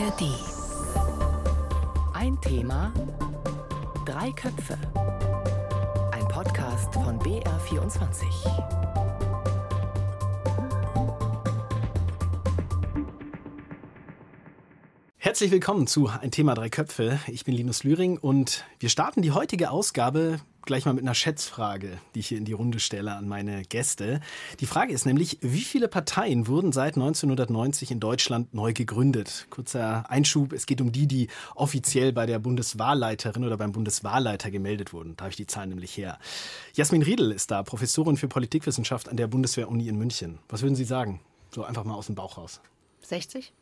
ARD. Ein Thema, drei Köpfe. Ein Podcast von BR24. Herzlich willkommen zu Ein Thema Drei Köpfe. Ich bin Linus Lühring und wir starten die heutige Ausgabe gleich mal mit einer Schätzfrage, die ich hier in die Runde stelle an meine Gäste. Die Frage ist nämlich, wie viele Parteien wurden seit 1990 in Deutschland neu gegründet? Kurzer Einschub, es geht um die, die offiziell bei der Bundeswahlleiterin oder beim Bundeswahlleiter gemeldet wurden. Da habe ich die Zahlen nämlich her. Jasmin Riedel ist da, Professorin für Politikwissenschaft an der Bundeswehr-Uni in München. Was würden Sie sagen? So einfach mal aus dem Bauch raus. 60?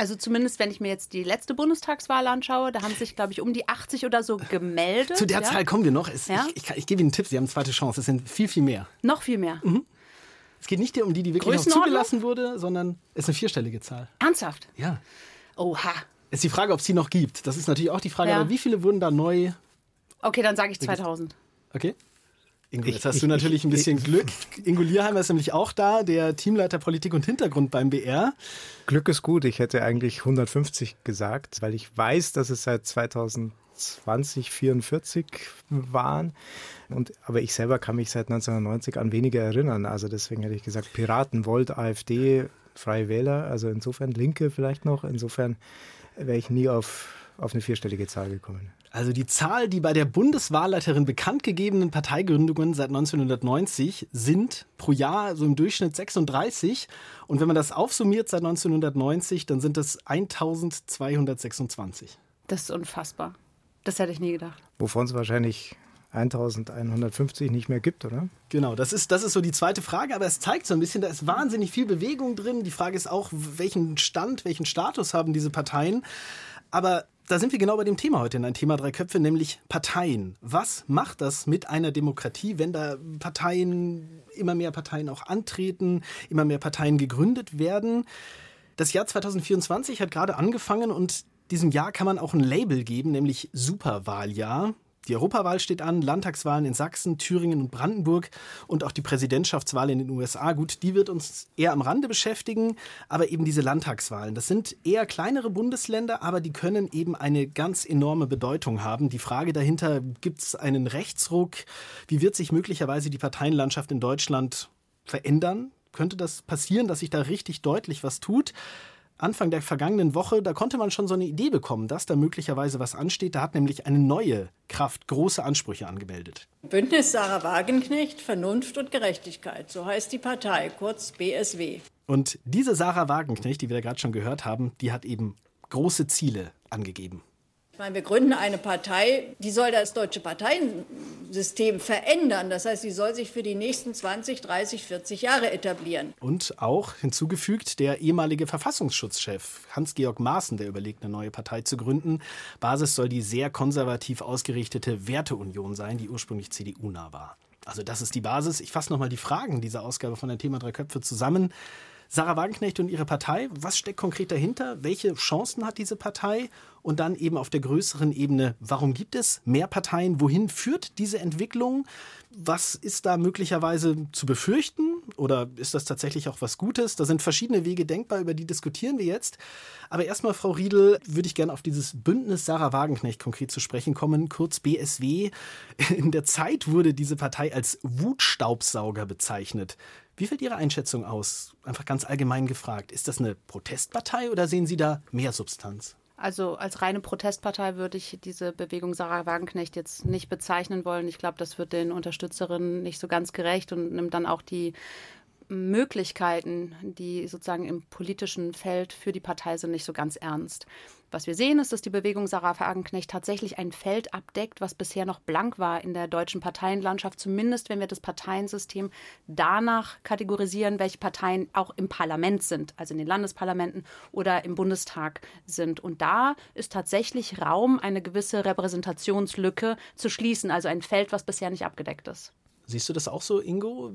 Also zumindest, wenn ich mir jetzt die letzte Bundestagswahl anschaue, da haben sich, glaube ich, um die 80 oder so gemeldet. Zu der ja? Zahl kommen wir noch. Es, Ja? Ich, ich, ich gebe Ihnen einen Tipp, Sie haben eine zweite Chance. Es sind viel, viel mehr. Noch viel mehr. Es geht nicht um die, die wirklich noch zugelassen wurde, sondern es ist eine vierstellige Zahl. Ernsthaft? Ja. Oha. Ist die Frage, ob es die noch gibt. Das ist natürlich auch die Frage, Ja. aber wie viele wurden da neu? Okay, dann sage ich 2000. Okay. Ingo, Ich- jetzt hast ich- du natürlich ein ich- bisschen Glück. Ingo Lierheimer ist nämlich auch da, der Teamleiter Politik und Hintergrund beim BR. Glück ist gut. Ich hätte eigentlich 150 gesagt, weil ich weiß, dass es seit 2020 44 waren. Und, aber ich selber kann mich seit 1990 an weniger erinnern. Also deswegen hätte ich gesagt Piraten, Volt, AfD, Freie Wähler. Also insofern Linke vielleicht noch. Insofern wäre ich nie auf, auf eine vierstellige Zahl gekommen. Also die Zahl, die bei der Bundeswahlleiterin bekannt gegebenen Parteigründungen seit 1990 sind pro Jahr so im Durchschnitt 36. Und wenn man das aufsummiert seit 1990, dann sind es 1226. Das ist unfassbar. Das hätte ich nie gedacht. Wovon es wahrscheinlich 1150 nicht mehr gibt, oder? Genau, das ist, das ist so die zweite Frage, aber es zeigt so ein bisschen, da ist wahnsinnig viel Bewegung drin. Die Frage ist auch, welchen Stand, welchen Status haben diese Parteien. Aber da sind wir genau bei dem Thema heute in ein Thema drei Köpfe, nämlich Parteien. Was macht das mit einer Demokratie, wenn da Parteien, immer mehr Parteien auch antreten, immer mehr Parteien gegründet werden? Das Jahr 2024 hat gerade angefangen und diesem Jahr kann man auch ein Label geben, nämlich Superwahljahr. Die Europawahl steht an, Landtagswahlen in Sachsen, Thüringen und Brandenburg und auch die Präsidentschaftswahl in den USA. Gut, die wird uns eher am Rande beschäftigen, aber eben diese Landtagswahlen. Das sind eher kleinere Bundesländer, aber die können eben eine ganz enorme Bedeutung haben. Die Frage dahinter, gibt es einen Rechtsruck? Wie wird sich möglicherweise die Parteienlandschaft in Deutschland verändern? Könnte das passieren, dass sich da richtig deutlich was tut? Anfang der vergangenen Woche, da konnte man schon so eine Idee bekommen, dass da möglicherweise was ansteht. Da hat nämlich eine neue Kraft große Ansprüche angemeldet. Bündnis Sarah Wagenknecht, Vernunft und Gerechtigkeit, so heißt die Partei, kurz BSW. Und diese Sarah Wagenknecht, die wir da gerade schon gehört haben, die hat eben große Ziele angegeben. Meine, wir gründen eine Partei, die soll das deutsche Parteiensystem verändern. Das heißt, sie soll sich für die nächsten 20, 30, 40 Jahre etablieren. Und auch hinzugefügt der ehemalige Verfassungsschutzchef Hans-Georg Maaßen, der überlegt, eine neue Partei zu gründen. Basis soll die sehr konservativ ausgerichtete Werteunion sein, die ursprünglich CDU-nah war. Also das ist die Basis. Ich fasse nochmal die Fragen dieser Ausgabe von der Thema Drei Köpfe zusammen. Sarah Wagenknecht und ihre Partei, was steckt konkret dahinter? Welche Chancen hat diese Partei? Und dann eben auf der größeren Ebene, warum gibt es mehr Parteien? Wohin führt diese Entwicklung? Was ist da möglicherweise zu befürchten? Oder ist das tatsächlich auch was Gutes? Da sind verschiedene Wege denkbar, über die diskutieren wir jetzt. Aber erstmal, Frau Riedel, würde ich gerne auf dieses Bündnis Sarah Wagenknecht konkret zu sprechen kommen, kurz BSW. In der Zeit wurde diese Partei als Wutstaubsauger bezeichnet. Wie fällt Ihre Einschätzung aus? Einfach ganz allgemein gefragt. Ist das eine Protestpartei oder sehen Sie da mehr Substanz? Also als reine Protestpartei würde ich diese Bewegung Sarah Wagenknecht jetzt nicht bezeichnen wollen. Ich glaube, das wird den Unterstützerinnen nicht so ganz gerecht und nimmt dann auch die Möglichkeiten, die sozusagen im politischen Feld für die Partei sind, nicht so ganz ernst. Was wir sehen, ist, dass die Bewegung Sarah Wagenknecht tatsächlich ein Feld abdeckt, was bisher noch blank war in der deutschen Parteienlandschaft, zumindest wenn wir das Parteiensystem danach kategorisieren, welche Parteien auch im Parlament sind, also in den Landesparlamenten oder im Bundestag sind. Und da ist tatsächlich Raum, eine gewisse Repräsentationslücke zu schließen, also ein Feld, was bisher nicht abgedeckt ist. Siehst du das auch so, Ingo?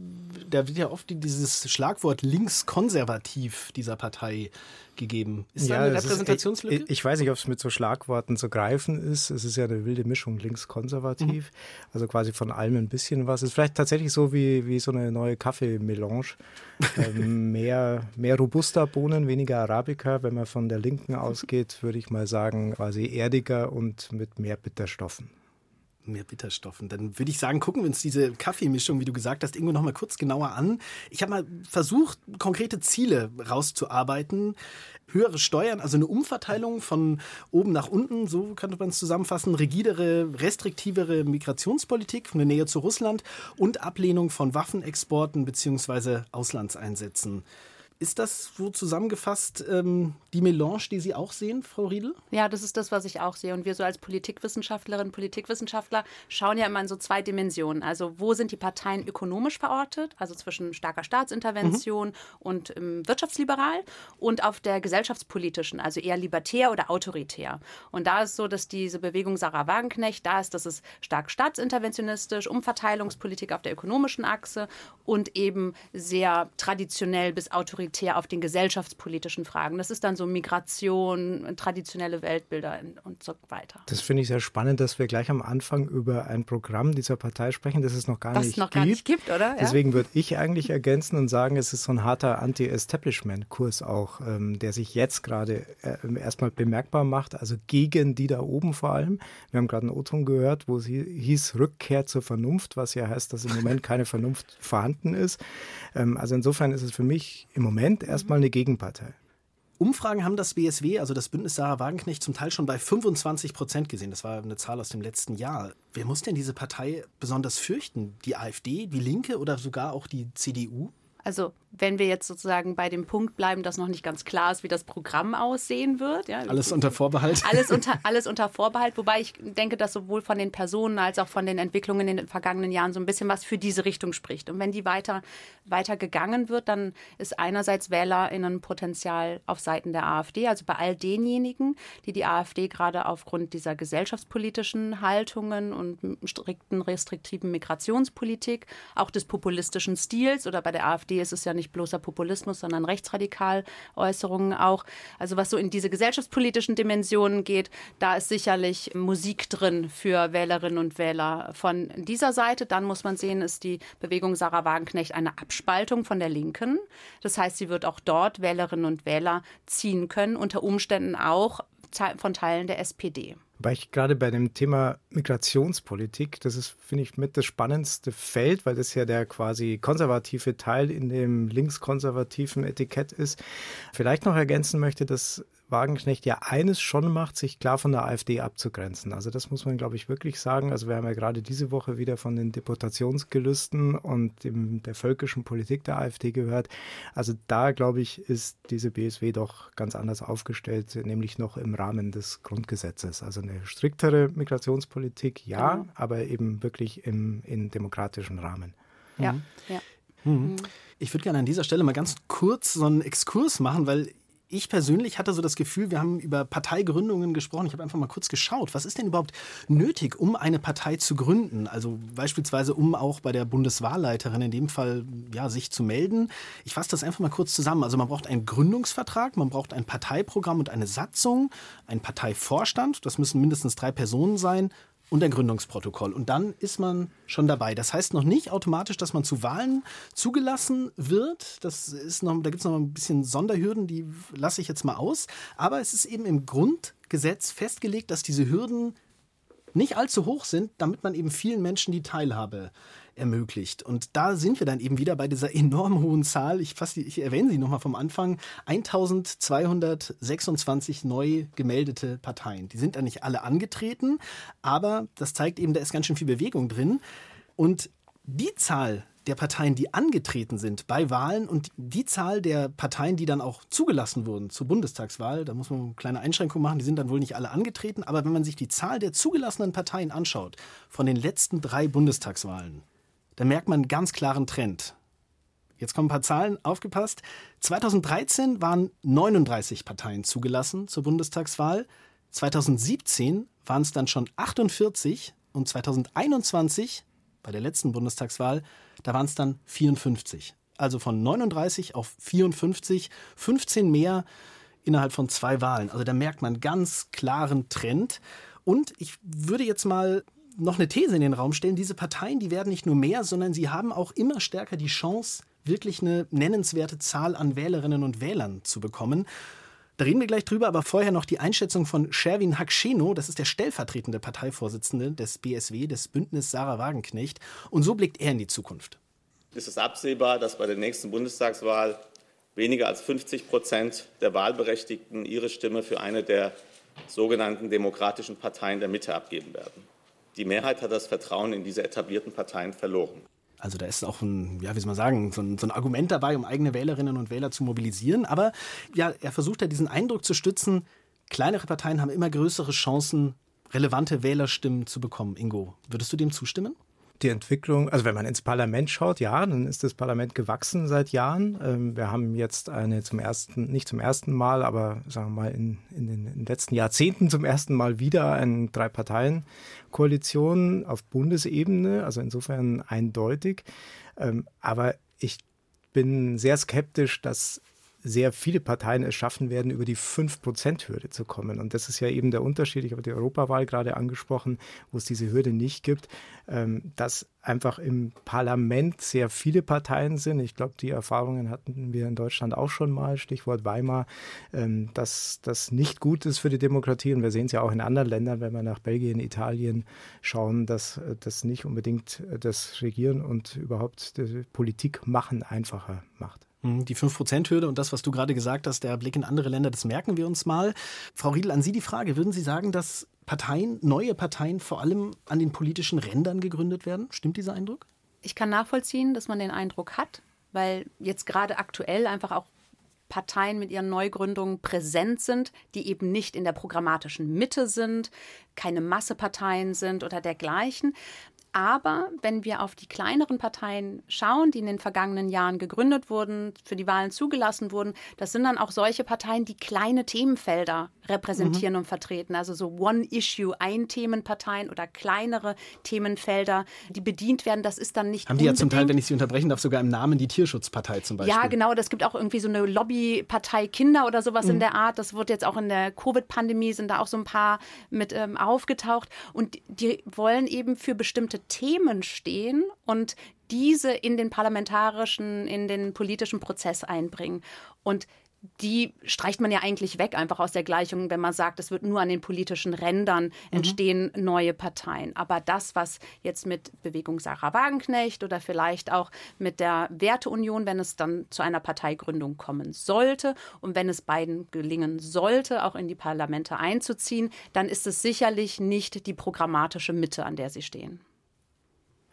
Da wird ja oft dieses Schlagwort linkskonservativ dieser Partei gegeben. Ist ja, da eine Repräsentationslücke? Ist, ich, ich, weiß nicht, ob es mit so Schlagworten zu greifen ist. Es ist ja eine wilde Mischung linkskonservativ, mhm. also quasi von allem ein bisschen was. Es ist vielleicht tatsächlich so wie, wie so eine neue Kaffeemelange. ähm, mehr, mehr robuster Bohnen, weniger Arabica. Wenn man von der Linken ausgeht, würde ich mal sagen, quasi erdiger und mit mehr Bitterstoffen mehr Bitterstoffen. Dann würde ich sagen, gucken wir uns diese Kaffeemischung, wie du gesagt hast, irgendwo noch mal kurz genauer an. Ich habe mal versucht, konkrete Ziele rauszuarbeiten. Höhere Steuern, also eine Umverteilung von oben nach unten, so könnte man es zusammenfassen, rigidere, restriktivere Migrationspolitik, eine Nähe zu Russland und Ablehnung von Waffenexporten bzw. Auslandseinsätzen. Ist das so zusammengefasst ähm, die Melange, die Sie auch sehen, Frau Riedel? Ja, das ist das, was ich auch sehe. Und wir so als Politikwissenschaftlerinnen, Politikwissenschaftler schauen ja immer in so zwei Dimensionen. Also wo sind die Parteien ökonomisch verortet, also zwischen starker Staatsintervention mhm. und ähm, wirtschaftsliberal und auf der gesellschaftspolitischen, also eher libertär oder autoritär. Und da ist so, dass diese Bewegung Sarah Wagenknecht da ist, dass es stark staatsinterventionistisch, Umverteilungspolitik auf der ökonomischen Achse und eben sehr traditionell bis autoritär autoritär auf den gesellschaftspolitischen Fragen. Das ist dann so Migration, traditionelle Weltbilder und so weiter. Das finde ich sehr spannend, dass wir gleich am Anfang über ein Programm dieser Partei sprechen, das es noch gar, das nicht, noch gibt. gar nicht gibt. oder? Ja? Deswegen würde ich eigentlich ergänzen und sagen, es ist so ein harter Anti-Establishment-Kurs auch, ähm, der sich jetzt gerade äh, erstmal bemerkbar macht, also gegen die da oben vor allem. Wir haben gerade einen O-Ton gehört, wo sie hieß Rückkehr zur Vernunft, was ja heißt, dass im Moment keine Vernunft vorhanden ist. Ähm, also insofern ist es für mich im Moment erstmal eine Gegenpartei. Umfragen haben das BSW, also das Bündnis Sarah Wagenknecht, zum Teil schon bei 25 Prozent gesehen. Das war eine Zahl aus dem letzten Jahr. Wer muss denn diese Partei besonders fürchten? Die AfD, die Linke oder sogar auch die CDU? Also wenn wir jetzt sozusagen bei dem Punkt bleiben, dass noch nicht ganz klar ist, wie das Programm aussehen wird. Ja, alles unter Vorbehalt. Alles unter, alles unter Vorbehalt, wobei ich denke, dass sowohl von den Personen als auch von den Entwicklungen in den vergangenen Jahren so ein bisschen was für diese Richtung spricht. Und wenn die weiter, weiter gegangen wird, dann ist einerseits WählerInnenpotenzial auf Seiten der AfD, also bei all denjenigen, die die AfD gerade aufgrund dieser gesellschaftspolitischen Haltungen und strikten restriktiven Migrationspolitik, auch des populistischen Stils oder bei der AfD ist es ja nicht nicht bloßer Populismus, sondern rechtsradikal Äußerungen auch. Also was so in diese gesellschaftspolitischen Dimensionen geht, da ist sicherlich Musik drin für Wählerinnen und Wähler von dieser Seite. Dann muss man sehen, ist die Bewegung Sarah Wagenknecht eine Abspaltung von der Linken. Das heißt, sie wird auch dort Wählerinnen und Wähler ziehen können, unter Umständen auch von Teilen der SPD. Weil ich gerade bei dem Thema Migrationspolitik, das ist, finde ich, mit das spannendste Feld, weil das ja der quasi konservative Teil in dem linkskonservativen Etikett ist. Vielleicht noch ergänzen möchte, dass Wagenknecht ja eines schon macht, sich klar von der AfD abzugrenzen. Also das muss man, glaube ich, wirklich sagen. Also wir haben ja gerade diese Woche wieder von den Deportationsgelüsten und dem, der völkischen Politik der AfD gehört. Also da, glaube ich, ist diese BSW doch ganz anders aufgestellt, nämlich noch im Rahmen des Grundgesetzes. Also eine striktere Migrationspolitik, ja, mhm. aber eben wirklich im, in demokratischen Rahmen. Ja, mhm. ja. Mhm. Ich würde gerne an dieser Stelle mal ganz kurz so einen Exkurs machen, weil ich persönlich hatte so das Gefühl, wir haben über Parteigründungen gesprochen. Ich habe einfach mal kurz geschaut, was ist denn überhaupt nötig, um eine Partei zu gründen? Also beispielsweise, um auch bei der Bundeswahlleiterin in dem Fall ja, sich zu melden. Ich fasse das einfach mal kurz zusammen. Also man braucht einen Gründungsvertrag, man braucht ein Parteiprogramm und eine Satzung, einen Parteivorstand, das müssen mindestens drei Personen sein, und ein Gründungsprotokoll. Und dann ist man schon dabei. Das heißt noch nicht automatisch, dass man zu Wahlen zugelassen wird. Das ist noch, da gibt es noch ein bisschen Sonderhürden, die lasse ich jetzt mal aus. Aber es ist eben im Grundgesetz festgelegt, dass diese Hürden nicht allzu hoch sind, damit man eben vielen Menschen die Teilhabe ermöglicht. Und da sind wir dann eben wieder bei dieser enorm hohen Zahl. Ich, fasse, ich erwähne sie nochmal vom Anfang. 1226 neu gemeldete Parteien. Die sind da nicht alle angetreten, aber das zeigt eben, da ist ganz schön viel Bewegung drin. Und die Zahl der Parteien, die angetreten sind bei Wahlen und die Zahl der Parteien, die dann auch zugelassen wurden zur Bundestagswahl, da muss man eine kleine Einschränkung machen, die sind dann wohl nicht alle angetreten, aber wenn man sich die Zahl der zugelassenen Parteien anschaut von den letzten drei Bundestagswahlen, da merkt man einen ganz klaren Trend. Jetzt kommen ein paar Zahlen, aufgepasst. 2013 waren 39 Parteien zugelassen zur Bundestagswahl. 2017 waren es dann schon 48 und 2021 bei der letzten Bundestagswahl, da waren es dann 54. Also von 39 auf 54, 15 mehr innerhalb von zwei Wahlen. Also da merkt man ganz klaren Trend. Und ich würde jetzt mal noch eine These in den Raum stellen. Diese Parteien, die werden nicht nur mehr, sondern sie haben auch immer stärker die Chance, wirklich eine nennenswerte Zahl an Wählerinnen und Wählern zu bekommen. Da reden wir gleich drüber, aber vorher noch die Einschätzung von Sherwin Haksheno, das ist der stellvertretende Parteivorsitzende des BSW, des Bündnis Sarah Wagenknecht. Und so blickt er in die Zukunft. Ist es absehbar, dass bei der nächsten Bundestagswahl weniger als 50 Prozent der Wahlberechtigten ihre Stimme für eine der sogenannten demokratischen Parteien der Mitte abgeben werden? Die Mehrheit hat das Vertrauen in diese etablierten Parteien verloren. Also da ist auch ein, ja, wie soll man sagen, so ein, so ein, Argument dabei, um eigene Wählerinnen und Wähler zu mobilisieren. Aber ja, er versucht ja diesen Eindruck zu stützen, kleinere Parteien haben immer größere Chancen, relevante Wählerstimmen zu bekommen. Ingo, würdest du dem zustimmen? Die Entwicklung, also wenn man ins Parlament schaut, ja, dann ist das Parlament gewachsen seit Jahren. Ähm, wir haben jetzt eine zum ersten, nicht zum ersten Mal, aber sagen wir mal in, in den letzten Jahrzehnten zum ersten Mal wieder eine Drei-Parteien-Koalition auf Bundesebene, also insofern eindeutig. Ähm, aber ich bin sehr skeptisch, dass sehr viele Parteien es schaffen werden, über die 5-Prozent-Hürde zu kommen. Und das ist ja eben der Unterschied. Ich habe die Europawahl gerade angesprochen, wo es diese Hürde nicht gibt, ähm, dass einfach im Parlament sehr viele Parteien sind. Ich glaube, die Erfahrungen hatten wir in Deutschland auch schon mal, Stichwort Weimar, ähm, dass das nicht gut ist für die Demokratie. Und wir sehen es ja auch in anderen Ländern, wenn wir nach Belgien, Italien schauen, dass äh, das nicht unbedingt äh, das Regieren und überhaupt Politik machen einfacher macht. Hm, die 5%-Hürde und das, was du gerade gesagt hast, der Blick in andere Länder, das merken wir uns mal. Frau Riedel, an Sie die Frage, würden Sie sagen, dass Parteien, neue Parteien vor allem an den politischen Rändern gegründet werden? Stimmt dieser Eindruck? Ich kann nachvollziehen, dass man den Eindruck hat, weil jetzt gerade aktuell einfach auch Parteien mit ihren Neugründungen präsent sind, die eben nicht in der programmatischen Mitte sind, keine Masseparteien sind oder dergleichen. Aber wenn wir auf die kleineren Parteien schauen, die in den vergangenen Jahren gegründet wurden, für die Wahlen zugelassen wurden, das sind dann auch solche Parteien, die kleine Themenfelder repräsentieren mhm. und vertreten. Also so One-Issue, Ein-Themenparteien oder kleinere Themenfelder, die bedient werden. Das ist dann nicht. Haben die ja zum Teil, wenn ich Sie unterbrechen darf, sogar im Namen die Tierschutzpartei zum Beispiel. Ja, genau. Das gibt auch irgendwie so eine Lobbypartei Kinder oder sowas mhm. in der Art. Das wird jetzt auch in der Covid-Pandemie sind da auch so ein paar mit ähm, aufgetaucht. Und die wollen eben für bestimmte Themen stehen und diese in den parlamentarischen, in den politischen Prozess einbringen. Und die streicht man ja eigentlich weg, einfach aus der Gleichung, wenn man sagt, es wird nur an den politischen Rändern mhm. entstehen mhm. neue Parteien. Aber das, was jetzt mit Bewegung Sarah Wagenknecht oder vielleicht auch mit der Werteunion, wenn es dann zu einer Parteigründung kommen sollte und wenn es beiden gelingen sollte, auch in die Parlamente einzuziehen, dann ist es sicherlich nicht die programmatische Mitte, an der sie stehen.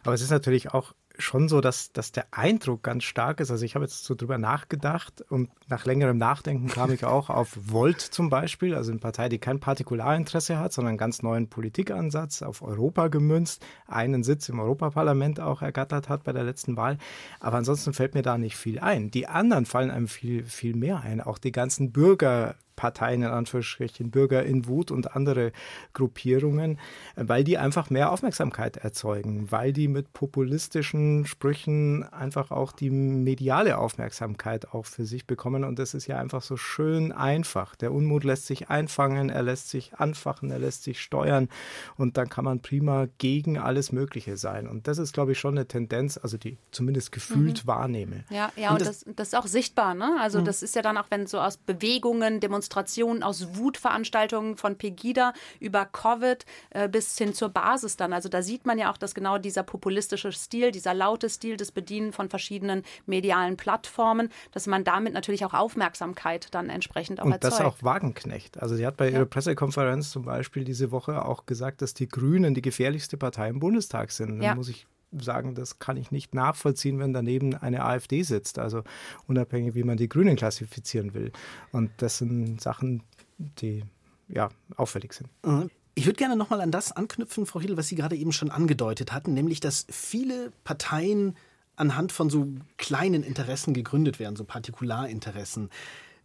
Aber es ist natürlich auch schon so, dass, dass der Eindruck ganz stark ist. Also ich habe jetzt so drüber nachgedacht und nach längerem Nachdenken kam ich auch auf Volt zum Beispiel, also eine Partei, die kein Partikularinteresse hat, sondern einen ganz neuen Politikansatz auf Europa gemünzt, einen Sitz im Europaparlament auch ergattert hat bei der letzten Wahl. Aber ansonsten fällt mir da nicht viel ein. Die anderen fallen einem viel, viel mehr ein. Auch die ganzen Bürger Parteien in Anführungsstrichen, Bürger in Wut und andere Gruppierungen, weil die einfach mehr Aufmerksamkeit erzeugen, weil die mit populistischen Sprüchen einfach auch die mediale Aufmerksamkeit auch für sich bekommen. Und das ist ja einfach so schön einfach. Der Unmut lässt sich einfangen, er lässt sich anfachen, er lässt sich steuern und dann kann man prima gegen alles Mögliche sein. Und das ist, glaube ich, schon eine Tendenz, also die zumindest gefühlt mhm. wahrnehme. Ja, ja, und, und das, das, ist auch sichtbar, ne? Also mhm. das ist ja dann auch, wenn so aus Bewegungen, Demonstrationen, Demonstrationen, aus Wutveranstaltungen von Pegida über Covid äh, bis hin zur Basis dann. Also da sieht man ja auch, dass genau dieser populistische Stil, dieser laute Stil des Bedienen von verschiedenen medialen Plattformen, dass man damit natürlich auch Aufmerksamkeit dann entsprechend auch Und erzeugt. das auch Wagenknecht. Also sie hat bei ja. ihrer Pressekonferenz zum Beispiel diese Woche auch gesagt, dass die Grünen die gefährlichste Partei im Bundestag sind. Ja. Da muss ich sagen, das kann ich nicht nachvollziehen, wenn daneben eine AfD sitzt. Also unabhängig, wie man die Grünen klassifizieren will. Und das sind Sachen, die ja auffällig sind. Mhm. Ich würde gerne nochmal an das anknüpfen, Frau Hiedl, was Sie gerade eben schon angedeutet hatten, nämlich, dass viele Parteien anhand von so kleinen Interessen gegründet werden, so Partikularinteressen.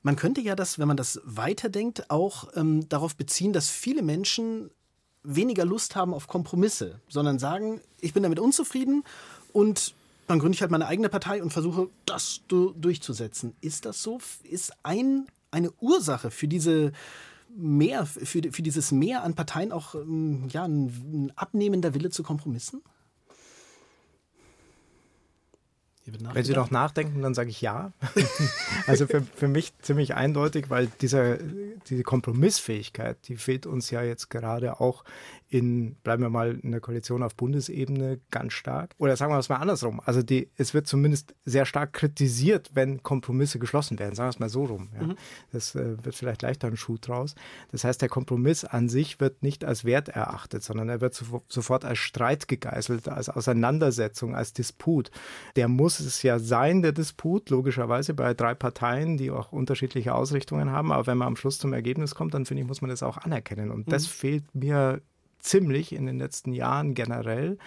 Man könnte ja das, wenn man das weiterdenkt, auch ähm, darauf beziehen, dass viele Menschen weniger Lust haben auf Kompromisse, sondern sagen, ich bin damit unzufrieden und dann gründe ich halt meine eigene Partei und versuche, das durchzusetzen. Ist das so? Ist ein, eine Ursache für diese Mehr, für, für dieses Mehr an Parteien auch ähm, ja, ein, ein abnehmender Wille zu Kompromissen? Wenn Sie noch nachdenken, dann sage ich ja. also für, für mich ziemlich eindeutig, weil dieser, diese Kompromissfähigkeit, die fehlt uns ja jetzt gerade auch in, bleiben wir mal in der Koalition auf Bundesebene ganz stark. Oder sagen wir es mal andersrum. Also die, es wird zumindest sehr stark kritisiert, wenn Kompromisse geschlossen werden. Sagen wir es mal so rum. Ja. Mhm. Das äh, wird vielleicht leichter ein Schuh draus. Das heißt, der Kompromiss an sich wird nicht als Wert erachtet, sondern er wird so, sofort als Streit gegeißelt, als Auseinandersetzung, als Disput. Der muss es ja sein, der Disput, logischerweise bei drei Parteien, die auch unterschiedliche Ausrichtungen haben. Aber wenn man am Schluss zum Ergebnis kommt, dann finde ich, muss man das auch anerkennen. Und mhm. das fehlt mir ziemlich in den letzten Jahren generell.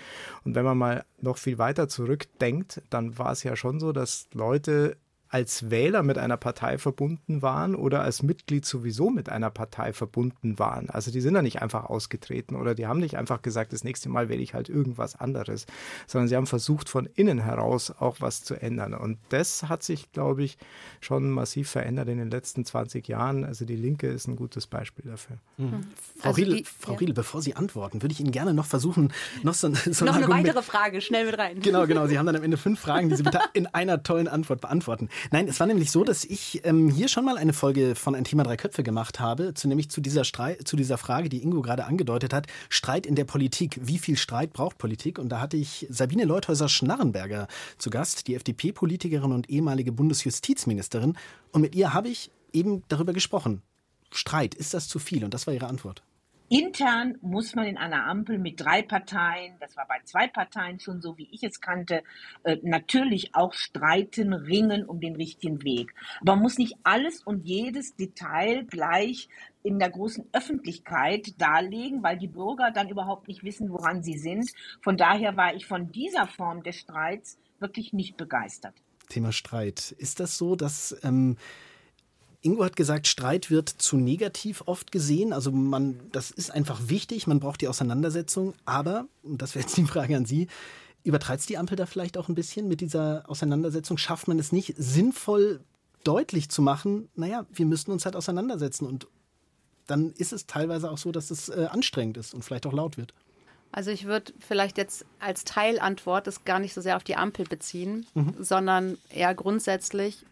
Und wenn man mal noch viel weiter zurückdenkt, dann war es ja schon so, dass Leute als Wähler mit einer Partei verbunden waren oder als Mitglied sowieso mit einer Partei verbunden waren. Also die sind da nicht einfach ausgetreten oder die haben nicht einfach gesagt, das nächste Mal wähle ich halt irgendwas anderes, sondern sie haben versucht, von innen heraus auch was zu ändern. Und das hat sich, glaube ich, schon massiv verändert in den letzten 20 Jahren. Also die Linke ist ein gutes Beispiel dafür. Mhm. mhm. Frau, also Riedel, die, Frau ja. Bevor Sie antworten, würde ich Ihnen gerne noch versuchen, noch so, so noch eine weitere Frage, schnell mit rein. Genau, genau. Sie haben dann am Ende fünf Fragen, die Sie bitte in einer tollen Antwort beantworten. Nein, es war nämlich so, dass ich ähm, hier schon mal eine Folge von Ein Thema Drei Köpfe gemacht habe, zu, nämlich zu dieser, Streit, zu dieser Frage, die Ingo gerade angedeutet hat, Streit in der Politik. Wie viel Streit braucht Politik? Und da hatte ich Sabine Leuthäuser-Schnarrenberger zu Gast, die FDP-Politikerin und ehemalige Bundesjustizministerin. Und mit ihr habe ich eben darüber gesprochen. Streit, ist das zu viel? Und das war ihre Antwort. Intern muss man in einer Ampel mit drei Parteien, das war bei zwei Parteien schon so, wie ich es kannte, äh, natürlich auch streiten, ringen um den richtigen Weg. Aber man muss nicht alles und jedes Detail gleich in der großen Öffentlichkeit darlegen, weil die Bürger dann überhaupt nicht wissen, woran sie sind. Von daher war ich von dieser Form des Streits wirklich nicht begeistert. Thema Streit. Ist das so, dass ähm, Ingo hat gesagt, Streit wird zu negativ oft gesehen. Also man, das ist einfach wichtig, man braucht die Auseinandersetzung. Aber, und das wäre jetzt die Frage an Sie, übertreibt die Ampel da vielleicht auch ein bisschen mit dieser Auseinandersetzung? Schafft man es nicht sinnvoll deutlich zu machen, naja, wir müssen uns halt auseinandersetzen und dann ist es teilweise auch so, dass es äh, anstrengend ist und vielleicht auch laut wird. Also ich würde vielleicht jetzt als Teilantwort das gar nicht so sehr auf die Ampel beziehen, mhm. sondern eher grundsätzlich,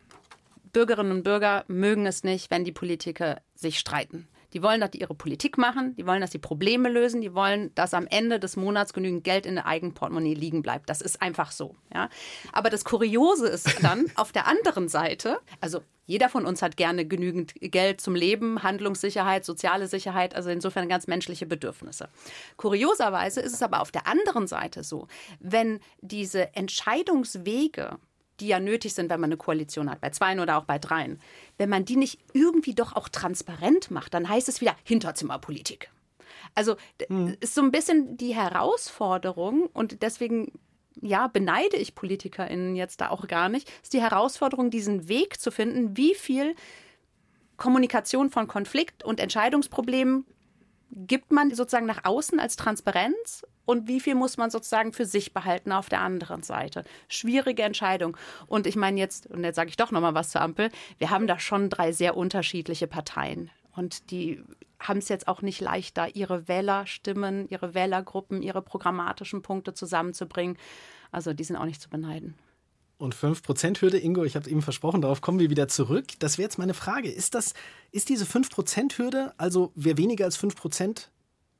Bürgerinnen und Bürger mögen es nicht, wenn die Politiker sich streiten. Die wollen, dass die ihre Politik machen, die wollen, dass sie Probleme lösen, die wollen, dass am Ende des Monats genügend Geld in der Eigenportemonnaie liegen bleibt. Das ist einfach so. Ja? Aber das Kuriose ist dann auf der anderen Seite, also jeder von uns hat gerne genügend Geld zum Leben, Handlungssicherheit, soziale Sicherheit, also insofern ganz menschliche Bedürfnisse. Kurioserweise ist es aber auf der anderen Seite so, wenn diese Entscheidungswege die ja nötig sind, wenn man eine Koalition hat, bei zweien oder auch bei dreien, wenn man die nicht irgendwie doch auch transparent macht, dann heißt es wieder Hinterzimmerpolitik. Also hm. ist so ein bisschen die Herausforderung und deswegen ja, beneide ich PolitikerInnen jetzt da auch gar nicht, ist die Herausforderung, diesen Weg zu finden, wie viel Kommunikation von Konflikt und Entscheidungsproblemen gibt man sozusagen nach außen als Transparenz und wie viel muss man sozusagen für sich behalten auf der anderen Seite? Schwierige Entscheidung. Und ich meine jetzt, und jetzt sage ich doch nochmal was zur Ampel, wir haben da schon drei sehr unterschiedliche Parteien. Und die haben es jetzt auch nicht leichter, ihre Wählerstimmen, ihre Wählergruppen, ihre programmatischen Punkte zusammenzubringen. Also die sind auch nicht zu beneiden. Und 5%-Hürde, Ingo, ich habe eben versprochen, darauf kommen wir wieder zurück. Das wäre jetzt meine Frage. Ist, das, ist diese 5%-Hürde, also wer weniger als 5%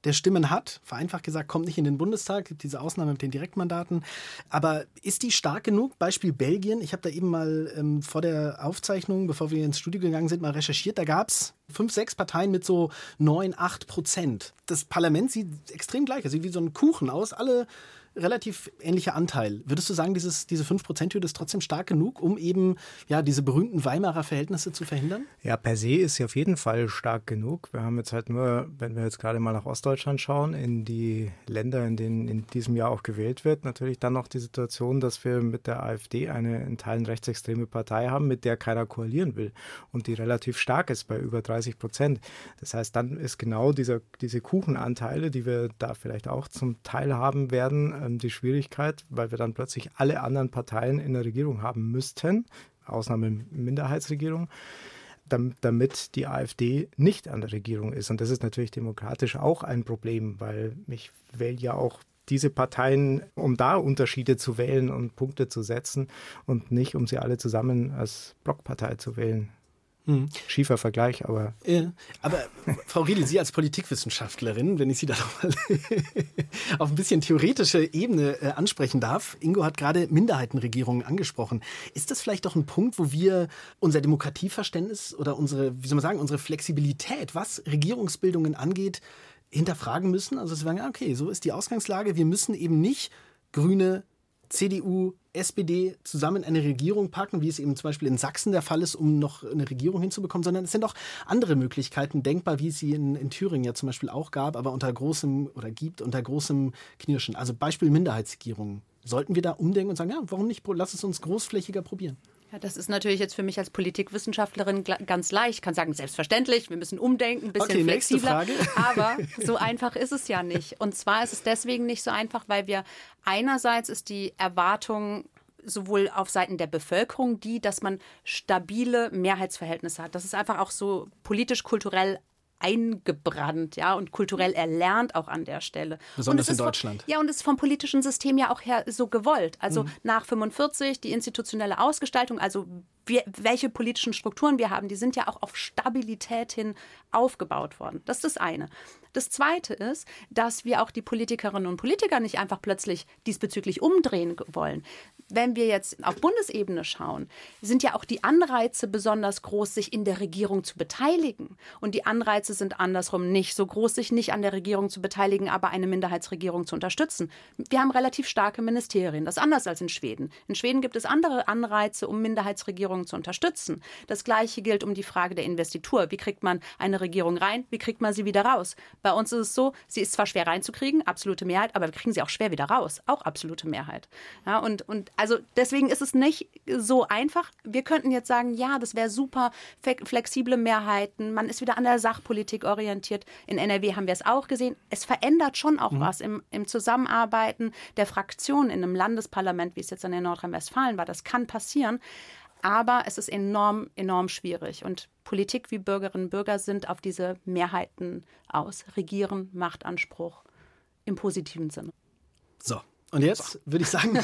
der Stimmen hat, vereinfacht gesagt, kommt nicht in den Bundestag, gibt diese Ausnahme mit den Direktmandaten. Aber ist die stark genug? Beispiel Belgien. Ich habe da eben mal ähm, vor der Aufzeichnung, bevor wir ins Studio gegangen sind, mal recherchiert. Da gab es fünf, sechs Parteien mit so neun, acht Prozent. Das Parlament sieht extrem gleich, sieht wie so ein Kuchen aus. Alle relativ ähnlicher Anteil. Würdest du sagen, dieses, diese 5%-Hürde ist trotzdem stark genug, um eben ja, diese berühmten Weimarer Verhältnisse zu verhindern? Ja, per se ist sie auf jeden Fall stark genug. Wir haben jetzt halt nur, wenn wir jetzt gerade mal nach Ostdeutschland schauen, in die Länder, in denen in diesem Jahr auch gewählt wird, natürlich dann noch die Situation, dass wir mit der AfD eine in Teilen rechtsextreme Partei haben, mit der keiner koalieren will und die relativ stark ist bei über 30 Prozent. Das heißt, dann ist genau dieser, diese Kuchenanteile, die wir da vielleicht auch zum Teil haben werden, ähm, die Schwierigkeit, weil wir dann plötzlich alle anderen Parteien in der Regierung haben müssten, Ausnahme Minderheitsregierung, damit die AfD nicht an der Regierung ist. Und das ist natürlich demokratisch auch ein Problem, weil mich wählt ja auch diese Parteien, um da Unterschiede zu wählen und Punkte zu setzen und nicht, um sie alle zusammen als Blockpartei zu wählen. Mhm. Schiefer Vergleich, aber. Ja, aber Frau Riedel, Sie als Politikwissenschaftlerin, wenn ich Sie da nochmal auf ein bisschen theoretische Ebene äh, ansprechen darf. Ingo hat gerade Minderheitenregierungen angesprochen. Ist das vielleicht doch ein Punkt, wo wir unser Demokratieverständnis oder unsere, wie soll man sagen, unsere Flexibilität, was Regierungsbildungen angeht, hinterfragen müssen? Also, es wäre, okay, so ist die Ausgangslage. Wir müssen eben nicht Grüne, CDU, SPD zusammen eine Regierung packen, wie es eben zum Beispiel in Sachsen der Fall ist, um noch eine Regierung hinzubekommen, sondern es sind auch andere Möglichkeiten denkbar, wie es sie in, in Thüringen ja zum Beispiel auch gab, aber unter großem oder gibt unter großem Knirschen. Also Beispiel Minderheitsregierungen. Sollten wir da umdenken und sagen, ja, warum nicht? Lass es uns großflächiger probieren. Ja, das ist natürlich jetzt für mich als Politikwissenschaftlerin ganz leicht. Ich kann sagen, selbstverständlich, wir müssen umdenken, ein bisschen okay, flexibler. Aber so einfach ist es ja nicht. Und zwar ist es deswegen nicht so einfach, weil wir einerseits ist die Erwartung sowohl auf Seiten der Bevölkerung die, dass man stabile Mehrheitsverhältnisse hat. Das ist einfach auch so politisch-kulturell eingebrannt, ja, und kulturell erlernt auch an der Stelle. Besonders in Deutschland. Von, ja, und es ist vom politischen System ja auch her so gewollt. Also mhm. nach 45 die institutionelle Ausgestaltung, also wir, welche politischen Strukturen wir haben, die sind ja auch auf Stabilität hin aufgebaut worden. Das ist das eine. Das Zweite ist, dass wir auch die Politikerinnen und Politiker nicht einfach plötzlich diesbezüglich umdrehen wollen. Wenn wir jetzt auf Bundesebene schauen, sind ja auch die Anreize besonders groß, sich in der Regierung zu beteiligen. Und die Anreize sind andersrum nicht so groß, sich nicht an der Regierung zu beteiligen, aber eine Minderheitsregierung zu unterstützen. Wir haben relativ starke Ministerien. Das ist anders als in Schweden. In Schweden gibt es andere Anreize, um Minderheitsregierungen zu unterstützen. Das Gleiche gilt um die Frage der Investitur. Wie kriegt man eine Regierung rein? Wie kriegt man sie wieder raus? Bei uns ist es so, sie ist zwar schwer reinzukriegen, absolute Mehrheit, aber wir kriegen sie auch schwer wieder raus, auch absolute Mehrheit. Ja, und, und also deswegen ist es nicht so einfach. Wir könnten jetzt sagen, ja, das wäre super, flexible Mehrheiten, man ist wieder an der Sachpolitik orientiert. In NRW haben wir es auch gesehen. Es verändert schon auch mhm. was im, im Zusammenarbeiten der Fraktionen in einem Landesparlament, wie es jetzt in Nordrhein-Westfalen war. Das kann passieren. Aber es ist enorm, enorm schwierig. Und Politik wie Bürgerinnen und Bürger sind auf diese Mehrheiten aus. Regieren, Machtanspruch im positiven Sinne. So, und jetzt würde ich sagen,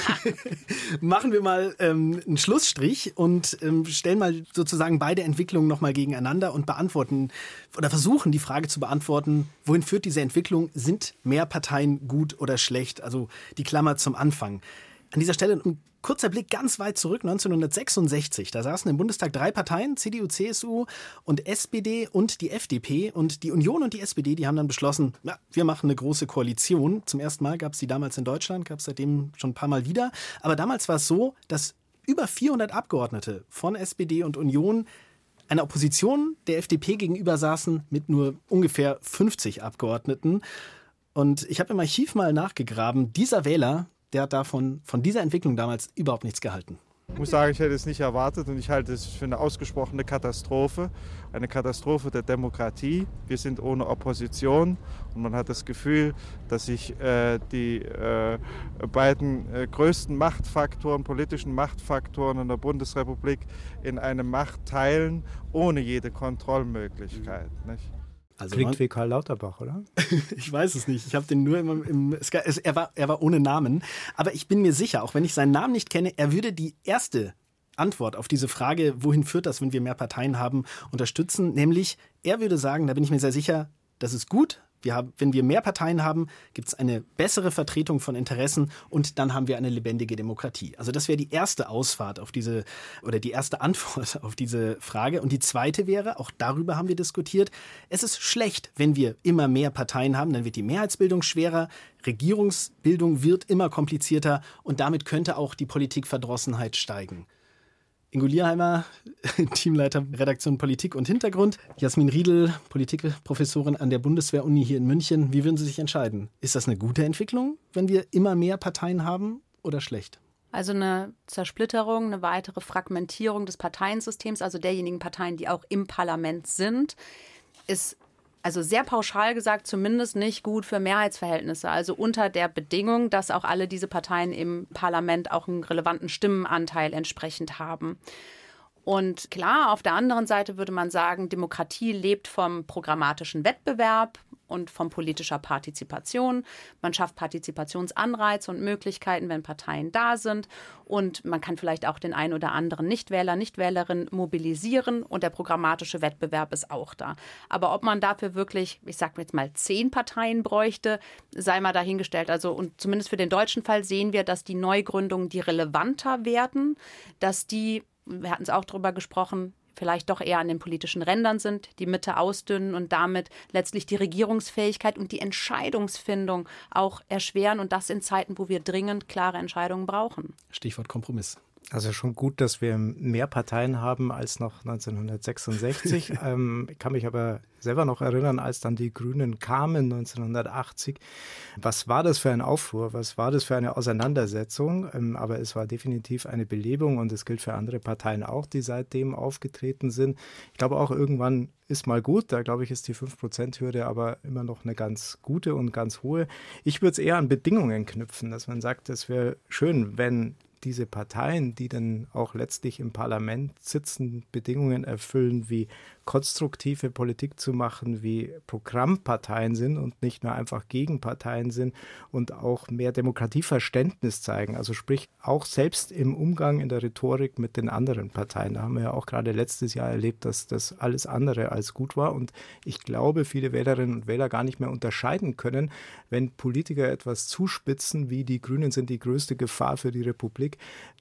machen wir mal ähm, einen Schlussstrich und ähm, stellen mal sozusagen beide Entwicklungen nochmal gegeneinander und beantworten oder versuchen die Frage zu beantworten, wohin führt diese Entwicklung? Sind mehr Parteien gut oder schlecht? Also die Klammer zum Anfang. An dieser Stelle ein kurzer Blick ganz weit zurück, 1966. Da saßen im Bundestag drei Parteien, CDU, CSU und SPD und die FDP. Und die Union und die SPD, die haben dann beschlossen, ja, wir machen eine große Koalition. Zum ersten Mal gab es die damals in Deutschland, gab es seitdem schon ein paar Mal wieder. Aber damals war es so, dass über 400 Abgeordnete von SPD und Union einer Opposition der FDP gegenüber saßen mit nur ungefähr 50 Abgeordneten. Und ich habe im Archiv mal nachgegraben, dieser Wähler, der hat davon, von dieser Entwicklung damals überhaupt nichts gehalten. Ich muss sagen, ich hätte es nicht erwartet und ich halte es für eine ausgesprochene Katastrophe. Eine Katastrophe der Demokratie. Wir sind ohne Opposition und man hat das Gefühl, dass sich äh, die äh, beiden äh, größten Machtfaktoren, politischen Machtfaktoren in der Bundesrepublik in eine Macht teilen, ohne jede Kontrollmöglichkeit. Nicht? Also Klingt wie Karl Lauterbach, oder? ich weiß es nicht. Ich habe den nur im, im es, er, war, er war ohne Namen. Aber ich bin mir sicher, auch wenn ich seinen Namen nicht kenne, er würde die erste Antwort auf diese Frage, wohin führt das, wenn wir mehr Parteien haben, unterstützen. Nämlich, er würde sagen, da bin ich mir sehr sicher, das ist gut, Wir haben, wenn wir mehr Parteien haben, gibt es eine bessere Vertretung von Interessen und dann haben wir eine lebendige Demokratie. Also das wäre die erste Ausfahrt auf diese oder die erste Antwort auf diese Frage. Und die zweite wäre, auch darüber haben wir diskutiert, es ist schlecht, wenn wir immer mehr Parteien haben, dann wird die Mehrheitsbildung schwerer, Regierungsbildung wird immer komplizierter und damit könnte auch die Politikverdrossenheit steigen. Ingo Lierheimer, Teamleiter Redaktion Politik und Hintergrund. Jasmin Riedel, Politikprofessorin an der Bundeswehr-Uni hier in München. Wie würden Sie sich entscheiden? Ist das eine gute Entwicklung, wenn wir immer mehr Parteien haben oder schlecht? Also eine Zersplitterung, eine weitere Fragmentierung des Parteiensystems, also derjenigen Parteien, die auch im Parlament sind, ist also sehr pauschal gesagt, zumindest nicht gut für Mehrheitsverhältnisse. Also unter der Bedingung, dass auch alle diese Parteien im Parlament auch einen relevanten Stimmenanteil entsprechend haben. Und klar, auf der anderen Seite würde man sagen, Demokratie lebt vom programmatischen Wettbewerb und von politischer Partizipation. Man schafft Partizipationsanreize und Möglichkeiten, wenn Parteien da sind. Und man kann vielleicht auch den einen oder anderen Nichtwähler, Nichtwählerin mobilisieren. Und der programmatische Wettbewerb ist auch da. Aber ob man dafür wirklich, ich sage jetzt mal, zehn Parteien bräuchte, sei mal dahingestellt. Also, und zumindest für den deutschen Fall sehen wir, dass die Neugründungen, die relevanter werden, dass die wir hatten es auch darüber gesprochen, vielleicht doch eher an den politischen Rändern sind, die Mitte ausdünnen und damit letztlich die Regierungsfähigkeit und die Entscheidungsfindung auch erschweren und das in Zeiten, wo wir dringend klare Entscheidungen brauchen. Stichwort Kompromiss. Also schon gut, dass wir mehr Parteien haben als noch 1966. ähm, ich kann mich aber selber noch erinnern, als dann die Grünen kamen 1980. Was war das für ein Aufruhr? Was war das für eine Auseinandersetzung? Ähm, aber es war definitiv eine Belebung und es gilt für andere Parteien auch, die seitdem aufgetreten sind. Ich glaube auch irgendwann ist mal gut. Da glaube ich, ist die 5%-Hürde aber immer noch eine ganz gute und ganz hohe. Ich würde es eher an Bedingungen knüpfen, dass man sagt, es wäre schön, wenn diese Parteien, die dann auch letztlich im Parlament sitzen, Bedingungen erfüllen, wie konstruktive Politik zu machen, wie Programmparteien sind und nicht nur einfach Gegenparteien sind und auch mehr Demokratieverständnis zeigen. Also sprich auch selbst im Umgang in der Rhetorik mit den anderen Parteien. Da haben wir ja auch gerade letztes Jahr erlebt, dass das alles andere als gut war. Und ich glaube, viele Wählerinnen und Wähler gar nicht mehr unterscheiden können, wenn Politiker etwas zuspitzen, wie die Grünen sind die größte Gefahr für die Republik,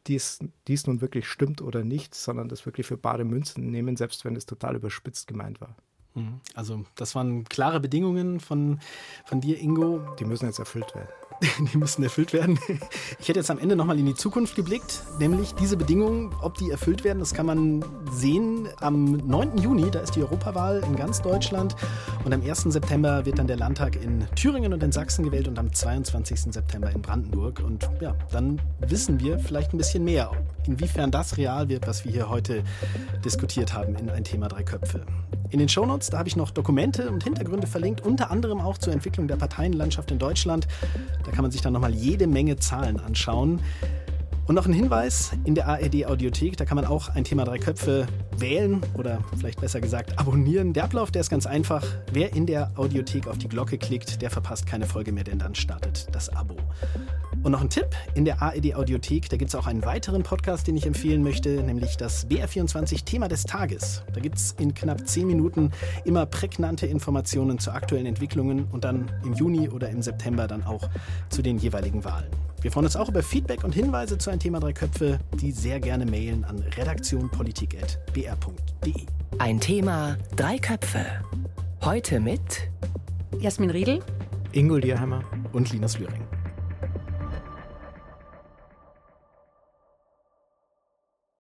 dies, dies nun wirklich stimmt oder nicht, sondern das wirklich für bare Münzen nehmen, selbst wenn es total überspitzt gemeint war. Mhm. Also das waren klare Bedingungen von, von dir, Ingo. Die müssen jetzt erfüllt werden. die müssen erfüllt werden. Ich hätte jetzt am Ende nochmal in die Zukunft geblickt, nämlich diese Bedingungen, ob die erfüllt werden, das kann man sehen am 9. Juni, da ist die Europawahl in ganz Deutschland und am 1. September wird dann der Landtag in Thüringen und in Sachsen gewählt und am 22. September in Brandenburg. Und ja, dann wissen wir vielleicht ein bisschen mehr, inwiefern das real wird, was wir hier heute diskutiert haben in ein Thema Drei Köpfe. In den Shownotes, da habe ich noch Dokumente und Hintergründe verlinkt, unter anderem auch zur Entwicklung der Parteienlandschaft in Deutschland. Da kann man sich dann nochmal jede Menge Zahlen anschauen. Und noch ein Hinweis in der ARD Audiothek, da kann man auch ein Thema drei Köpfe wählen oder vielleicht besser gesagt abonnieren. Der Ablauf, der ist ganz einfach. Wer in der Audiothek auf die Glocke klickt, der verpasst keine Folge mehr, denn dann startet das Abo. Und noch ein Tipp, in der ARD Audiothek, da gibt es auch einen weiteren Podcast, den ich empfehlen möchte, nämlich das BR24 Thema des Tages. Da gibt es in knapp 10 Minuten immer prägnante Informationen zu aktuellen Entwicklungen und dann im Juni oder im September dann auch zu den jeweiligen Wahlen. Wir freuen uns auch über Feedback und Hinweise zu ein Thema Drei Köpfe, die sehr gerne mailen an redaktionpolitik.br.de. Ein Thema Drei Köpfe. Heute mit Jasmin Riedel, Ingo Dierheimer und Linus Lühring.